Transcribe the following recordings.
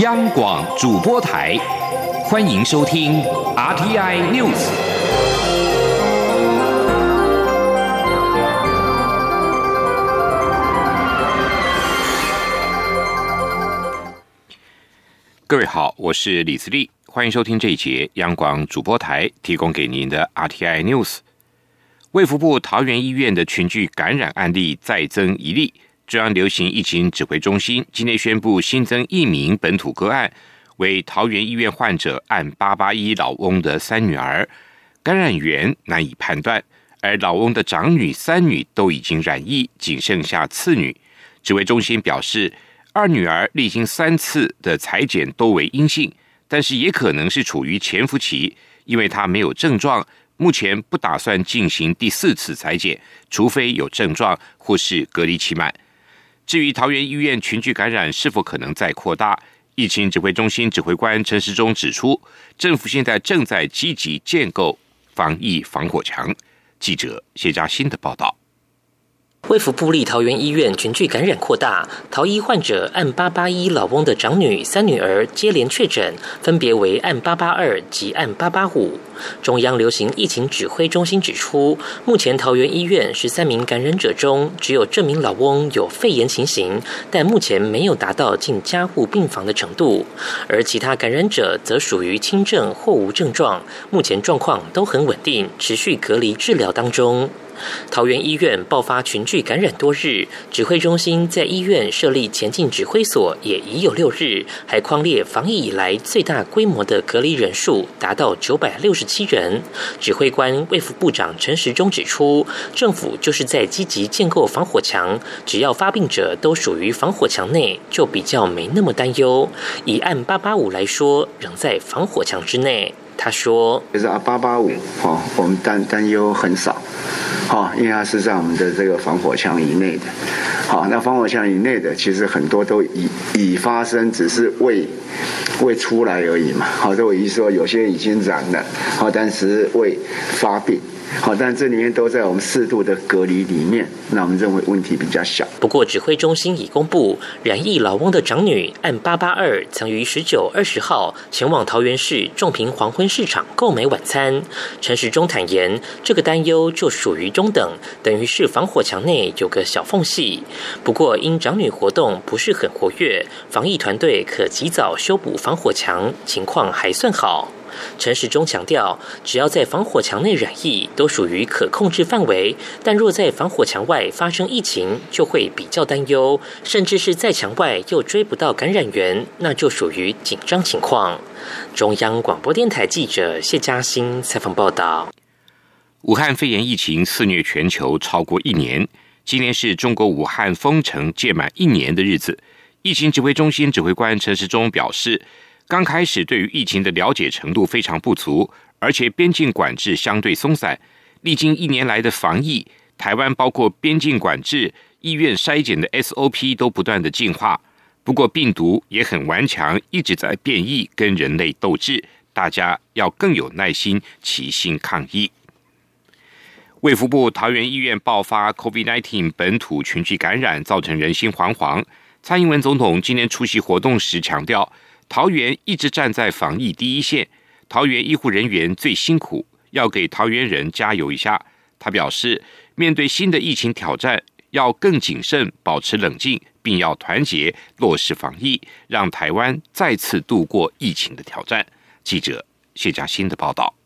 央广主播台，欢迎收听 RTI News。各位好，我是李自立，欢迎收听这一节央广主播台提供给您的 RTI News。卫福部桃园医院的群聚感染案例再增一例。中央流行疫情指挥中心今天宣布新增一名本土个案，为桃园医院患者按八八一老翁的三女儿，感染源难以判断，而老翁的长女、三女都已经染疫，仅剩下次女。指挥中心表示，二女儿历经三次的裁剪都为阴性，但是也可能是处于潜伏期，因为她没有症状。目前不打算进行第四次裁剪，除非有症状或是隔离期满。至于桃园医院群聚感染是否可能再扩大，疫情指挥中心指挥官陈时中指出，政府现在正在积极建构防疫防火墙。记者谢佳欣的报道。卫福部立桃园医院群聚感染扩大，桃医患者按八八一老翁的长女、三女儿接连确诊，分别为按八八二及按八八五。中央流行疫情指挥中心指出，目前桃园医院十三名感染者中，只有这名老翁有肺炎情形，但目前没有达到进加护病房的程度，而其他感染者则属于轻症或无症状，目前状况都很稳定，持续隔离治疗当中。桃园医院爆发群聚感染多日，指挥中心在医院设立前进指挥所也已有六日，还框列防疫以来最大规模的隔离人数达到九百六十七人。指挥官卫副部长陈时中指出，政府就是在积极建构防火墙，只要发病者都属于防火墙内，就比较没那么担忧。以按八八五来说，仍在防火墙之内。他说：“就是啊，八八五，哈，我们担担忧很少，哈，因为它是在我们的这个防火墙以内的，好，那防火墙以内的，其实很多都已已发生，只是未未出来而已嘛，好，这我意思说，有些已经染了，好，但是未发病。”好，但这里面都在我们适度的隔离里面，那我们认为问题比较小。不过，指挥中心已公布，染疫老翁的长女按八八二曾于十九、二十号前往桃园市仲平黄昏市场购买晚餐。陈时中坦言，这个担忧就属于中等，等于是防火墙内有个小缝隙。不过，因长女活动不是很活跃，防疫团队可及早修补防火墙，情况还算好。陈时中强调，只要在防火墙内染疫，都属于可控制范围；但若在防火墙外发生疫情，就会比较担忧，甚至是在墙外又追不到感染源，那就属于紧张情况。中央广播电台记者谢嘉欣采访报道：武汉肺炎疫情肆虐全球超过一年，今年是中国武汉封城届满一年的日子。疫情指挥中心指挥官陈时中表示。刚开始对于疫情的了解程度非常不足，而且边境管制相对松散。历经一年来的防疫，台湾包括边境管制、医院筛检的 SOP 都不断的进化。不过病毒也很顽强，一直在变异，跟人类斗智。大家要更有耐心，齐心抗疫。卫福部桃园医院爆发 COVID-19 本土群聚感染，造成人心惶惶。蔡英文总统今天出席活动时强调。桃园一直站在防疫第一线，桃园医护人员最辛苦，要给桃园人加油一下。他表示，面对新的疫情挑战，要更谨慎，保持冷静，并要团结落实防疫，让台湾再次度过疫情的挑战。记者谢佳欣的报道。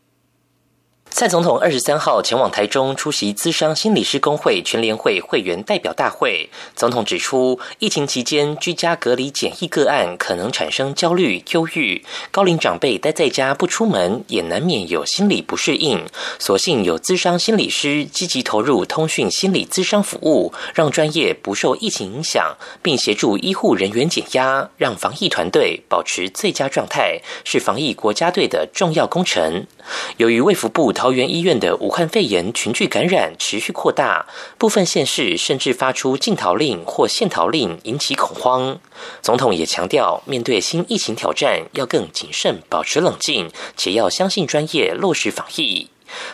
蔡总统二十三号前往台中出席资商心理师工会全联会会员代表大会。总统指出，疫情期间居家隔离检疫个案可能产生焦虑、忧郁，高龄长辈待在家不出门，也难免有心理不适应。所幸有资商心理师积极投入通讯心理资商服务，让专业不受疫情影响，并协助医护人员减压，让防疫团队保持最佳状态，是防疫国家队的重要工程。由于卫福部桃园医院的武汉肺炎群聚感染持续扩大，部分县市甚至发出禁逃令或限逃令，引起恐慌。总统也强调，面对新疫情挑战，要更谨慎，保持冷静，且要相信专业，落实防疫。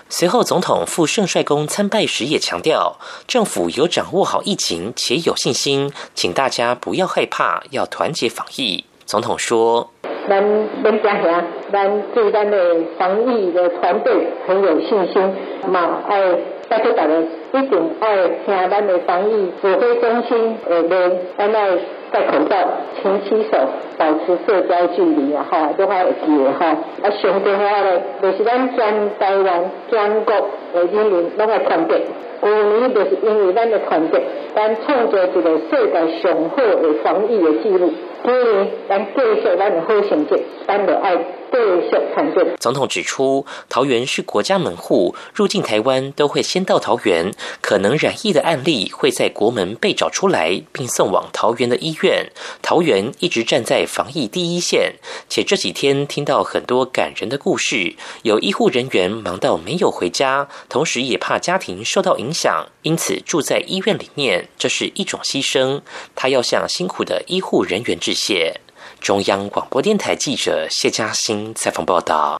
随后，总统赴圣帅宫参拜时也强调，政府有掌握好疫情，且有信心，请大家不要害怕，要团结防疫。总统说：“咱咱家乡，咱对咱的防疫的团队很有信心，嘛爱拜托大家一定爱听咱的防疫指挥中心的令，咱爱戴口罩、勤洗手、保持社交距离啊！哈，都还会记的哈。啊，上重要的就是咱全台湾、全国的人民拢爱团结。去年就是因为咱的团结，咱创造一个世界上好的防疫的记录。所以咱继续咱的好成绩，咱就爱继续团结。总统指出，桃园是国家门户，入境台湾都会先到桃园，可能染疫的案例会在国门被找出来，并送往桃园的医院。桃园一直站在防疫第一线，且这几天听到很多感人的故事，有医护人员忙到没有回家，同时也怕家庭受到影响，因此住在医院里面，这是一种牺牲。他要向辛苦的医护人员致谢。中央广播电台记者谢嘉欣采访报道。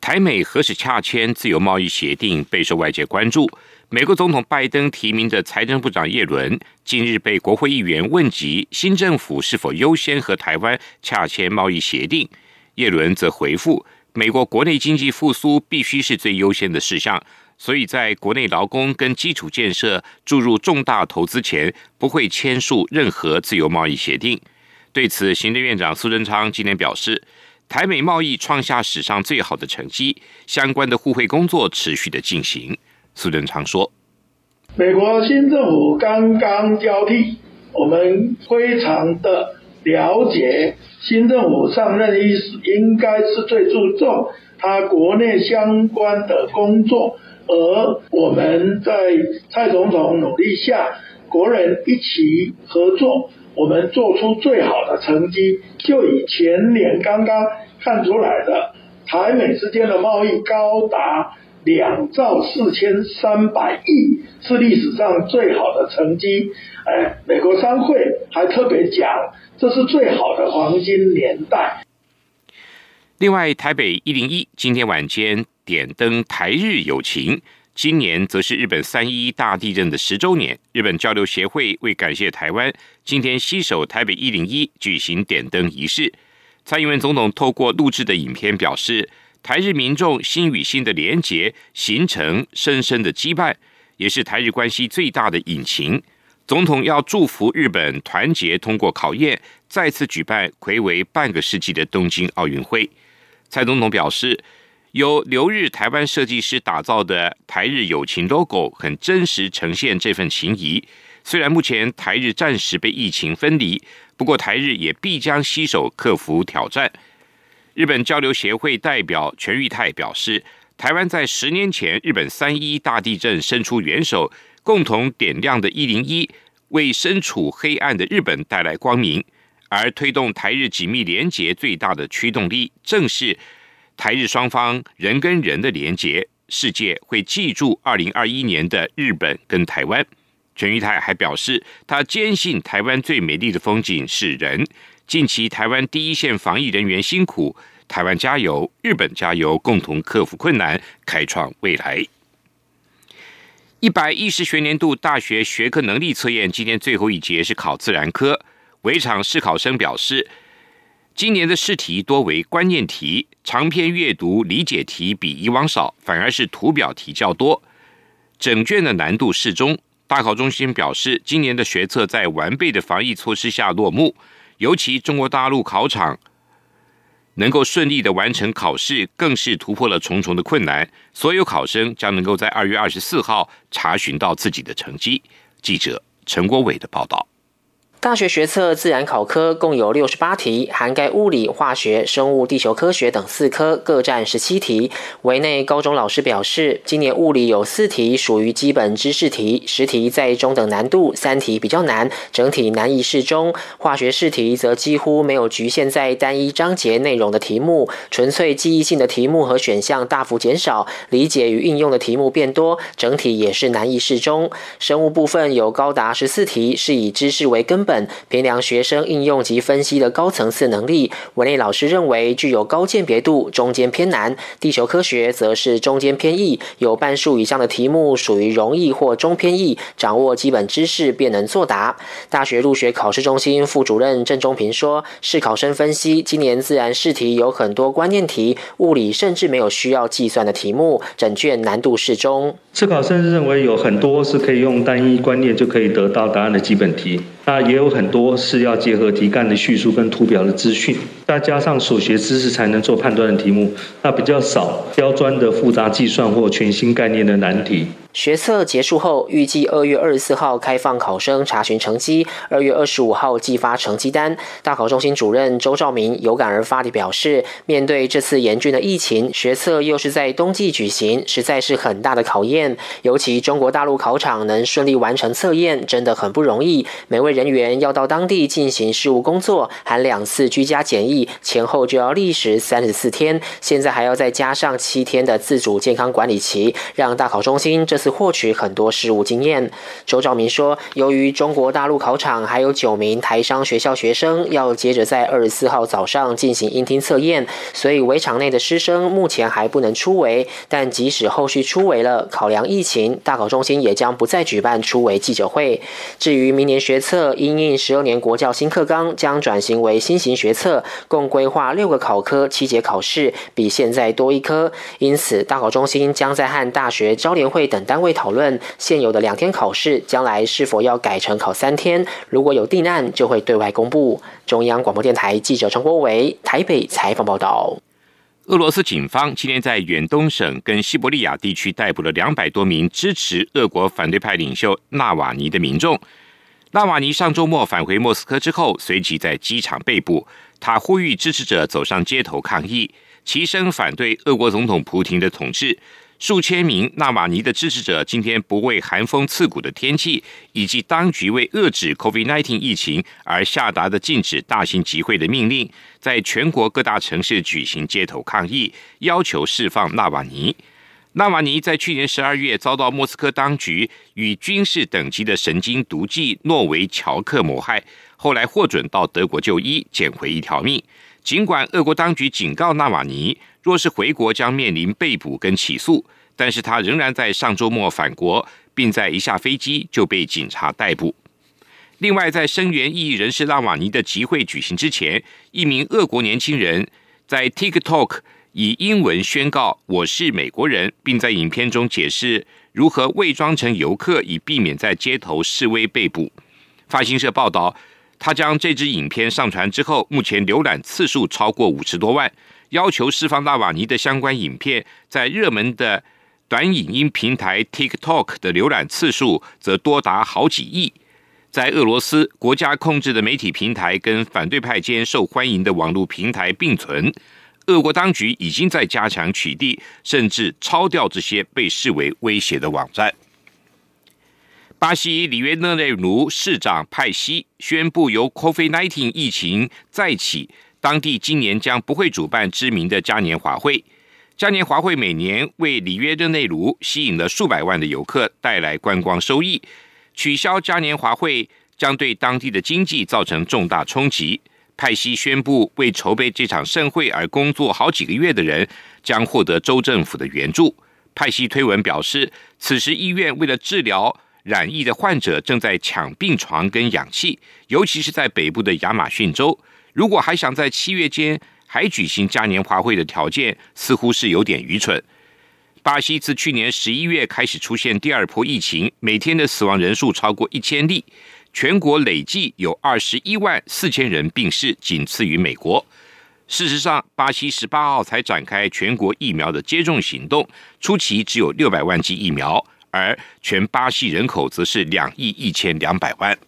台美何时洽签自由贸易协定备受外界关注。美国总统拜登提名的财政部长耶伦近日被国会议员问及新政府是否优先和台湾洽签贸易协定，耶伦则回复：美国国内经济复苏必须是最优先的事项，所以在国内劳工跟基础建设注入重大投资前，不会签署任何自由贸易协定。对此，行政院长苏贞昌今天表示，台美贸易创下史上最好的成绩，相关的互惠工作持续的进行。苏贞昌说：“美国新政府刚刚交替，我们非常的了解新政府上任伊始，应该是最注重他国内相关的工作，而我们在蔡总统努力下，国人一起合作，我们做出最好的成绩。就以前年刚刚看出来的，台美之间的贸易高达。”两兆四千三百亿是历史上最好的成绩，哎，美国商会还特别讲，这是最好的黄金年代。另外，台北一零一今天晚间点灯台日友情，今年则是日本三一大地震的十周年。日本交流协会为感谢台湾，今天携手台北一零一举行点灯仪式。蔡英文总统透过录制的影片表示。台日民众心与心的连结，形成深深的羁绊，也是台日关系最大的引擎。总统要祝福日本团结通过考验，再次举办魁为半个世纪的东京奥运会。蔡总统表示，由留日台湾设计师打造的台日友情 logo，很真实呈现这份情谊。虽然目前台日暂时被疫情分离，不过台日也必将携手克服挑战。日本交流协会代表全玉泰表示，台湾在十年前日本三一大地震伸出援手，共同点亮的“一零一”，为身处黑暗的日本带来光明。而推动台日紧密连结最大的驱动力，正是台日双方人跟人的连结。世界会记住二零二一年的日本跟台湾。陈玉泰还表示，他坚信台湾最美丽的风景是人。近期台湾第一线防疫人员辛苦，台湾加油，日本加油，共同克服困难，开创未来。一百一十学年度大学学科能力测验今天最后一节是考自然科，围场试考生表示，今年的试题多为观念题，长篇阅读理解题比以往少，反而是图表题较多，整卷的难度适中。大考中心表示，今年的学测在完备的防疫措施下落幕。尤其中国大陆考场能够顺利的完成考试，更是突破了重重的困难。所有考生将能够在二月二十四号查询到自己的成绩。记者陈国伟的报道。大学学测自然考科共有六十八题，涵盖物理、化学、生物、地球科学等四科，各占十七题。维内高中老师表示，今年物理有四题属于基本知识题，十题在中等难度，三题比较难，整体难易适中。化学试题则几乎没有局限在单一章节内容的题目，纯粹记忆性的题目和选项大幅减少，理解与应用的题目变多，整体也是难易适中。生物部分有高达十四题是以知识为根。本，评量学生应用及分析的高层次能力。文内老师认为具有高鉴别度，中间偏难；地球科学则是中间偏易，有半数以上的题目属于容易或中偏易，掌握基本知识便能作答。大学入学考试中心副主任郑中平说：“试考生分析，今年自然试题有很多关键题，物理甚至没有需要计算的题目，整卷难度适中。自考生认为有很多是可以用单一观念就可以得到答案的基本题，那也有很多是要结合题干的叙述跟图表的资讯，再加上所学知识才能做判断的题目，那比较少刁钻的复杂计算或全新概念的难题。”学测结束后，预计二月二十四号开放考生查询成绩，二月二十五号寄发成绩单。大考中心主任周兆明有感而发地表示，面对这次严峻的疫情，学测又是在冬季举行，实在是很大的考验。尤其中国大陆考场能顺利完成测验，真的很不容易。每位人员要到当地进行事务工作，含两次居家检疫，前后就要历时三十四天。现在还要再加上七天的自主健康管理期，让大考中心这次。获取很多实务经验。周兆明说，由于中国大陆考场还有九名台商学校学生要接着在二十四号早上进行音听测验，所以围场内的师生目前还不能出围。但即使后续出围了，考量疫情，大考中心也将不再举办出围记者会。至于明年学测，因应十二年国教新课纲将转型为新型学测，共规划六个考科、七节考试，比现在多一科。因此，大考中心将在和大学招联会等单。位讨论现有的两天考试，将来是否要改成考三天？如果有定案，就会对外公布。中央广播电台记者陈国伟台北采访报道。俄罗斯警方今天在远东省跟西伯利亚地区逮捕了两百多名支持俄国反对派领袖纳瓦尼的民众。纳瓦尼上周末返回莫斯科之后，随即在机场被捕。他呼吁支持者走上街头抗议，齐声反对俄国总统普京的统治。数千名纳瓦尼的支持者今天不畏寒风刺骨的天气，以及当局为遏制 COVID-19 疫情而下达的禁止大型集会的命令，在全国各大城市举行街头抗议，要求释放纳瓦尼。纳瓦尼在去年十二月遭到莫斯科当局与军事等级的神经毒剂诺维乔克谋害，后来获准到德国就医，捡回一条命。尽管俄国当局警告纳瓦尼。若是回国将面临被捕跟起诉，但是他仍然在上周末返国，并在一下飞机就被警察逮捕。另外，在声援异议人士纳瓦尼的集会举行之前，一名俄国年轻人在 TikTok 以英文宣告“我是美国人”，并在影片中解释如何伪装成游客，以避免在街头示威被捕。发行社报道，他将这支影片上传之后，目前浏览次数超过五十多万。要求释放纳瓦尼的相关影片，在热门的短影音平台 TikTok 的浏览次数则多达好几亿。在俄罗斯国家控制的媒体平台跟反对派间受欢迎的网络平台并存，俄国当局已经在加强取缔，甚至抄掉这些被视为威胁的网站。巴西里约热内卢市长派西宣布，由 COVID-19 疫情再起。当地今年将不会主办知名的嘉年华会。嘉年华会每年为里约热内卢吸引了数百万的游客，带来观光收益。取消嘉年华会将对当地的经济造成重大冲击。派西宣布，为筹备这场盛会而工作好几个月的人将获得州政府的援助。派西推文表示，此时医院为了治疗染疫的患者，正在抢病床跟氧气，尤其是在北部的亚马逊州。如果还想在七月间还举行嘉年华会的条件，似乎是有点愚蠢。巴西自去年十一月开始出现第二波疫情，每天的死亡人数超过一千例，全国累计有二十一万四千人病逝，仅次于美国。事实上，巴西十八号才展开全国疫苗的接种行动，初期只有六百万剂疫苗，而全巴西人口则是两亿一千两百万。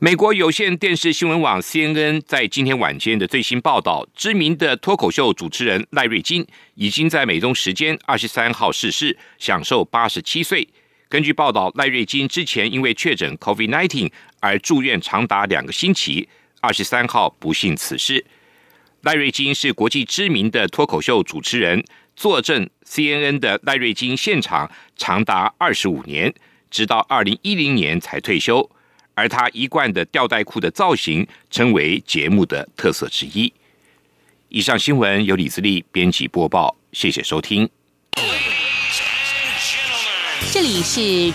美国有线电视新闻网 CNN 在今天晚间的最新报道，知名的脱口秀主持人赖瑞金已经在美东时间二十三号逝世，享受八十七岁。根据报道，赖瑞金之前因为确诊 COVID-19 而住院长达两个星期，二十三号不幸辞世。赖瑞金是国际知名的脱口秀主持人，坐镇 CNN 的赖瑞金现场长达二十五年，直到二零一零年才退休。而他一贯的吊带裤的造型成为节目的特色之一。以上新闻由李自力编辑播报，谢谢收听。这里是。